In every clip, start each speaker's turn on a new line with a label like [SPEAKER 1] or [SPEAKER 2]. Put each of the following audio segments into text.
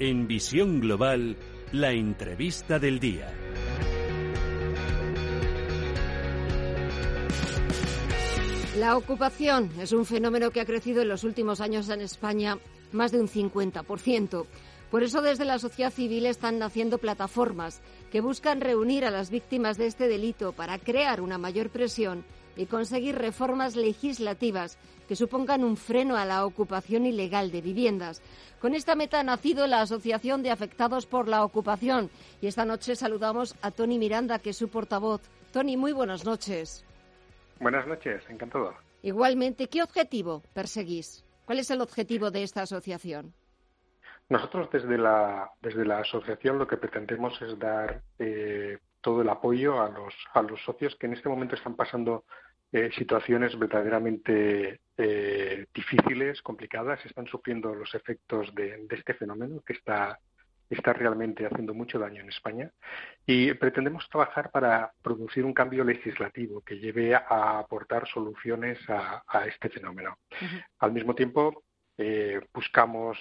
[SPEAKER 1] En Visión Global, la entrevista del día.
[SPEAKER 2] La ocupación es un fenómeno que ha crecido en los últimos años en España más de un 50%. Por eso desde la sociedad civil están naciendo plataformas que buscan reunir a las víctimas de este delito para crear una mayor presión y conseguir reformas legislativas que supongan un freno a la ocupación ilegal de viviendas. Con esta meta ha nacido la Asociación de Afectados por la Ocupación y esta noche saludamos a Tony Miranda, que es su portavoz. Tony, muy buenas noches.
[SPEAKER 3] Buenas noches, encantado.
[SPEAKER 2] Igualmente, ¿qué objetivo perseguís? ¿Cuál es el objetivo de esta asociación?
[SPEAKER 3] Nosotros desde la, desde la asociación lo que pretendemos es dar eh, todo el apoyo a los, a los socios que en este momento están pasando eh, situaciones verdaderamente eh, difíciles, complicadas, están sufriendo los efectos de, este fenómeno que está, está realmente haciendo mucho daño en España. Y pretendemos trabajar para producir un cambio legislativo que lleve a aportar soluciones a, este fenómeno. Al mismo tiempo, eh, buscamos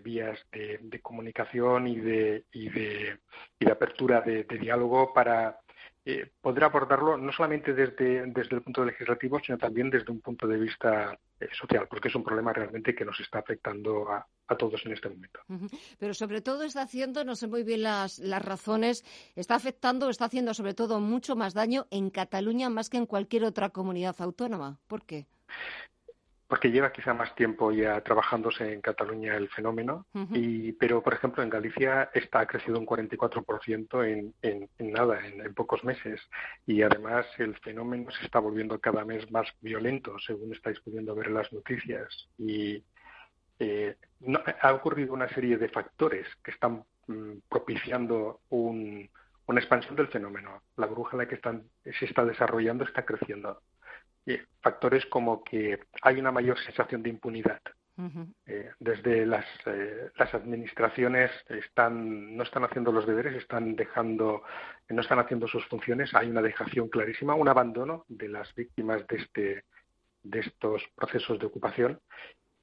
[SPEAKER 3] vías de, comunicación y de, y de, y de apertura de, diálogo para eh, poder abordarlo no solamente desde, desde el punto legislativo, sino también desde un punto de vista eh, social, porque es un problema realmente que nos está afectando a, todos en este momento.
[SPEAKER 2] Pero sobre todo está haciendo, no sé muy bien las, las razones, está afectando, está haciendo sobre todo mucho más daño en Cataluña más que en cualquier otra comunidad autónoma. ¿Por qué?
[SPEAKER 3] Porque lleva quizá más tiempo ya trabajándose en Cataluña el fenómeno, y, pero por ejemplo en Galicia está ha crecido un 44% en, en, en nada, en, pocos meses, y además el fenómeno se está volviendo cada vez más violento, según estáis pudiendo ver en las noticias, y eh, ha ocurrido una serie de factores que están mm, propiciando una expansión del fenómeno. La bruja en la que están, se está desarrollando está creciendo factores como que hay una mayor sensación de impunidad. Eh, desde las, eh, las administraciones están no están haciendo los deberes, están dejando, no están haciendo sus funciones. Hay una dejación clarísima, un abandono de las víctimas de este de estos procesos de ocupación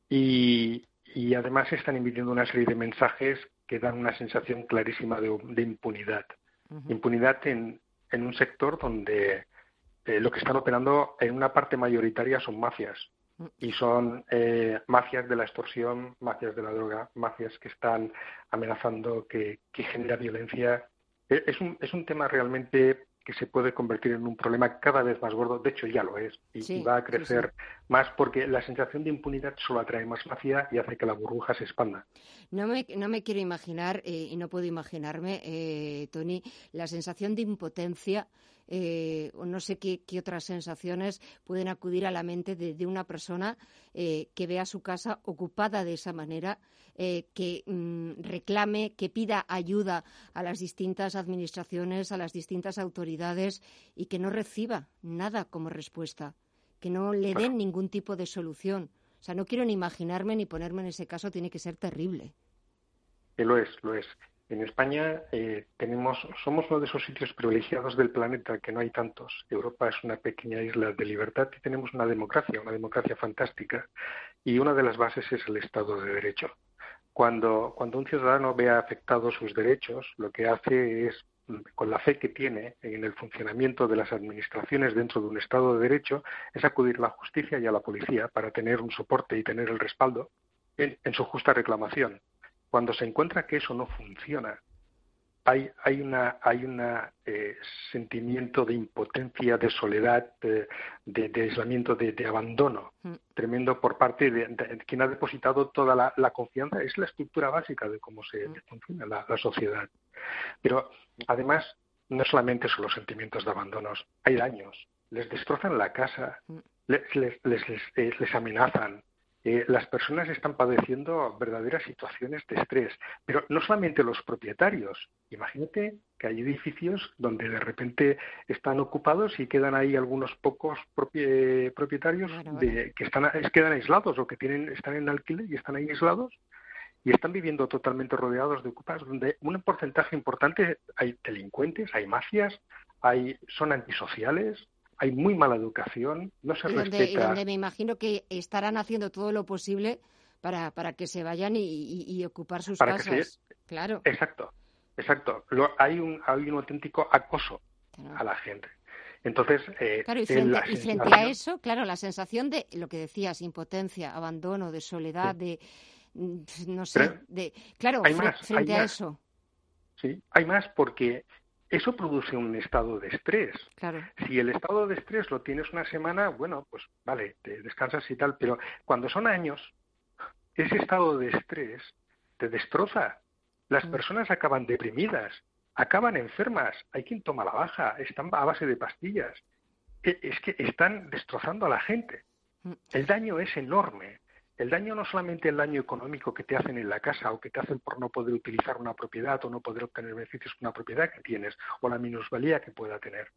[SPEAKER 3] y, y además están emitiendo una serie de mensajes que dan una sensación clarísima de, impunidad. Impunidad en, en un sector donde eh, lo que están operando en una parte mayoritaria son mafias. Y son eh, mafias de la extorsión, mafias de la droga, mafias que están amenazando, que, que genera violencia. Eh, es un, es un tema realmente que se puede convertir en un problema cada vez más gordo. De hecho, ya lo es. Y, va a crecer más porque la sensación de impunidad solo atrae más mafia y hace que la burbuja se expanda.
[SPEAKER 2] No me, no me quiero imaginar, y no puedo imaginarme, eh, Tony, la sensación de impotencia eh, o no sé qué, otras sensaciones pueden acudir a la mente de, una persona eh, que vea su casa ocupada de esa manera, eh, que mm, reclame, que pida ayuda a las distintas administraciones, a las distintas autoridades y que no reciba nada como respuesta, que no le den ningún tipo de solución. O sea, no quiero ni imaginarme ni ponerme en ese caso, tiene que ser terrible.
[SPEAKER 3] Lo es, lo es. En España eh, tenemos, somos uno de esos sitios privilegiados del planeta que no hay tantos. Europa es una pequeña isla de libertad y tenemos una democracia, una democracia fantástica. Y una de las bases es el Estado de Derecho. Cuando, cuando un ciudadano ve afectados sus derechos, lo que hace es, con la fe que tiene en el funcionamiento de las administraciones dentro de un Estado de Derecho, es acudir a la justicia y a la policía para tener un soporte y tener el respaldo en su justa reclamación cuando se encuentra que eso no funciona, hay, hay una hay una eh, sentimiento de impotencia, de soledad, de, aislamiento, de, abandono mm. tremendo por parte de, quien ha depositado toda la, confianza. Es la estructura básica de cómo se mm. funciona la, la, sociedad. Pero además no solamente son los sentimientos de abandonos, hay daños les destrozan la casa, mm. les, les, les, les amenazan, eh, las personas están padeciendo verdaderas situaciones de estrés, pero no solamente los propietarios. Imagínate que hay edificios donde de repente están ocupados y quedan ahí algunos pocos propietarios De, que están, quedan aislados o que tienen, están en alquiler y están ahí aislados y están viviendo totalmente rodeados de ocupados, donde un porcentaje importante hay delincuentes, hay mafias, hay, son antisociales, hay muy mala educación, no se
[SPEAKER 2] y
[SPEAKER 3] donde,
[SPEAKER 2] respeta. Y donde me imagino que estarán haciendo todo lo posible para, para que se vayan y, ocupar sus casas. Claro.
[SPEAKER 3] Exacto, exacto. hay, un, hay un auténtico acoso a la gente. Entonces,
[SPEAKER 2] eh, claro, y frente, a eso, claro, la sensación de lo que decías, impotencia, abandono, de soledad, de mm, no sé, de claro, frente a eso.
[SPEAKER 3] Sí, hay más porque eso produce un estado de estrés. Si el estado de estrés lo tienes una semana, bueno, pues vale, te descansas y tal, pero cuando son años, ese estado de estrés te destroza. Las mm. personas acaban deprimidas, acaban enfermas, hay quien toma la baja, están a base de pastillas. E, es que están destrozando a la gente. Mm. El daño es enorme. El daño no solamente el daño económico que te hacen en la casa o que te hacen por no poder utilizar una propiedad o no poder obtener beneficios con una propiedad que tienes o la minusvalía que pueda tener.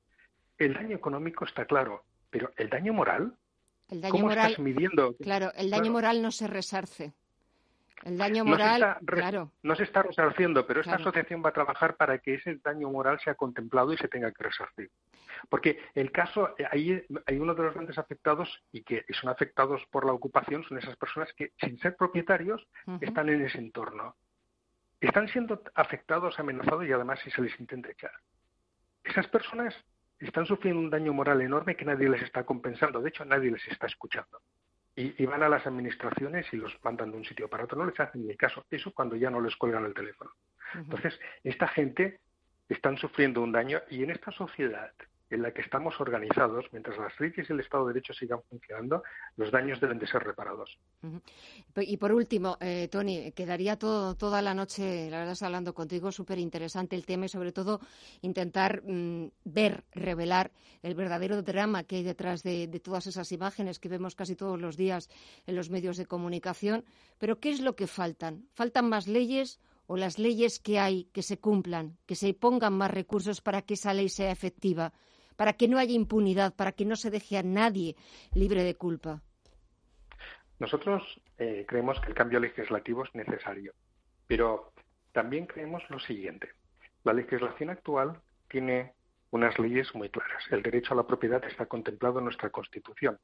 [SPEAKER 3] El daño económico está claro, pero el daño moral,
[SPEAKER 2] el daño ¿cómo moral, estás midiendo? Claro, el daño moral no se resarce. El daño moral, no se está, claro.
[SPEAKER 3] No se está resarciendo, pero esta asociación va a trabajar para que ese daño moral sea contemplado y se tenga que resarcir. Porque el caso, eh, ahí hay uno de los grandes afectados y que son afectados por la ocupación, son esas personas que, sin ser propietarios, están en ese entorno. Están siendo afectados, amenazados y además si se les intenta echar. Esas personas están sufriendo un daño moral enorme que nadie les está compensando. De hecho, nadie les está escuchando y, van a las administraciones y los mandan de un sitio para otro. No les hacen ni caso. Eso cuando ya no les cuelgan el teléfono. Entonces, esta gente están sufriendo un daño y en esta sociedad en la que estamos organizados, mientras las leyes y el Estado de Derecho sigan funcionando, los daños deben de ser reparados.
[SPEAKER 2] Y por último, eh, Tony, quedaría todo, toda la noche, la verdad, hablando contigo, súper interesante el tema y sobre todo intentar mm, ver, revelar el verdadero drama que hay detrás de, de todas esas imágenes que vemos casi todos los días en los medios de comunicación. Pero, ¿qué es lo que faltan? ¿Faltan más leyes? o las leyes que hay que se cumplan, que se pongan más recursos para que esa ley sea efectiva para que no haya impunidad, para que no se deje a nadie libre de culpa?
[SPEAKER 3] Nosotros eh, creemos que el cambio legislativo es necesario, pero también creemos lo siguiente. La legislación actual tiene unas leyes muy claras. El derecho a la propiedad está contemplado en nuestra Constitución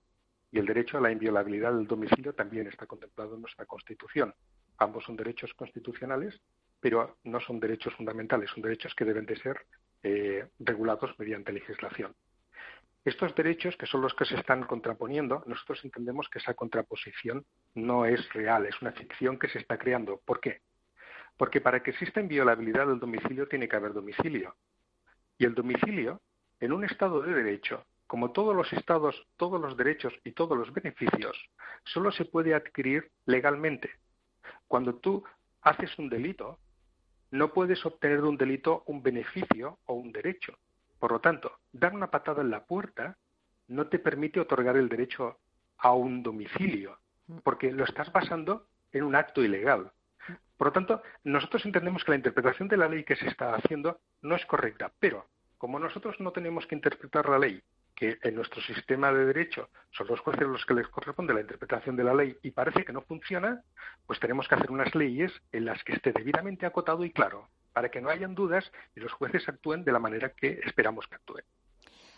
[SPEAKER 3] y el derecho a la inviolabilidad del domicilio también está contemplado en nuestra Constitución. Ambos son derechos constitucionales, pero no son derechos fundamentales, son derechos que deben de ser eh, regulados mediante legislación. Estos derechos, que son los que se están contraponiendo, nosotros entendemos que esa contraposición no es real, es una ficción que se está creando. ¿Por qué? Porque para que exista inviolabilidad del domicilio tiene que haber domicilio. Y el domicilio, en un Estado de Derecho, como todos los estados, todos los derechos y todos los beneficios, solo se puede adquirir legalmente. Cuando tú haces un delito, no puedes obtener de un delito un beneficio o un derecho. Por lo tanto, dar una patada en la puerta no te permite otorgar el derecho a un domicilio, porque lo estás basando en un acto ilegal. Por lo tanto, nosotros entendemos que la interpretación de la ley que se está haciendo no es correcta, pero como nosotros no tenemos que interpretar la ley que en nuestro sistema de derecho son los jueces los que les corresponde la interpretación de la ley y parece que no funciona, pues tenemos que hacer unas leyes en las que esté debidamente acotado y claro, para que no hayan dudas y los jueces actúen de la manera que esperamos que actúen.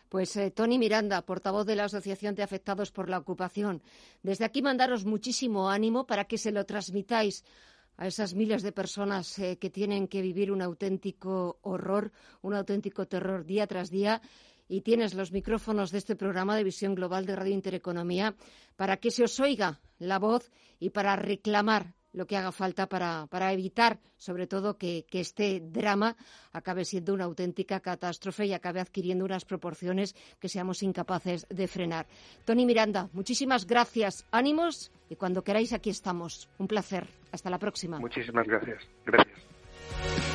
[SPEAKER 2] Pues eh, Tony Miranda, portavoz de la Asociación de Afectados por la Ocupación. Desde aquí mandaros muchísimo ánimo para que se lo transmitáis a esas miles de personas eh, que tienen que vivir un auténtico horror, un auténtico terror día tras día y tienes los micrófonos de este programa de Visión Global de Radio Intereconomía para que se os oiga la voz y para reclamar lo que haga falta para, evitar, sobre todo, que, este drama acabe siendo una auténtica catástrofe y acabe adquiriendo unas proporciones que seamos incapaces de frenar. Tony Miranda, muchísimas gracias, ánimos y cuando queráis aquí estamos. Un placer. Hasta la próxima.
[SPEAKER 3] Muchísimas gracias. Gracias.